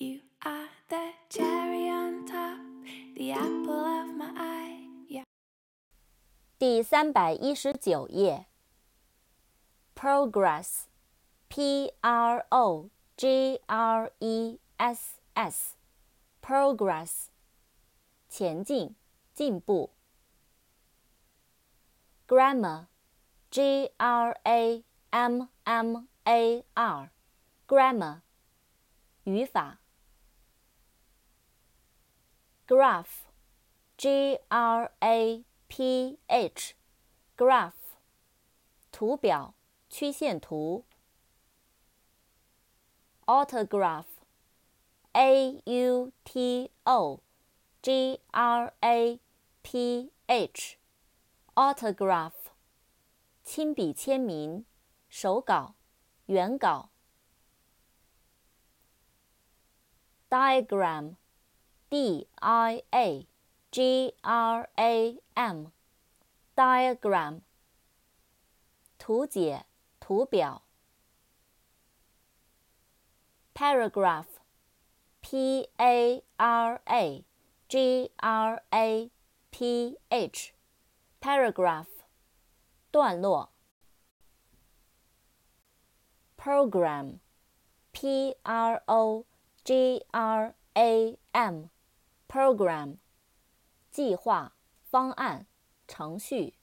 You are the cherry on top, the apple of my eye. Yeah. 第三百一十九页。Progress，P R O G R E S S，Progress，前进，进步。Grammar，G R A M M A R，Grammar，语法。 Graph，G R A P H，Graph，图表，曲线图。Autograph，A U T O G R A P H，Autograph，亲笔签名，手稿，原稿。Diagram。 D I A G R A M diagram 图解图表 paragraph P A R A G R A P H paragraph 段落 program P R O G R A M program，计划、方案、程序。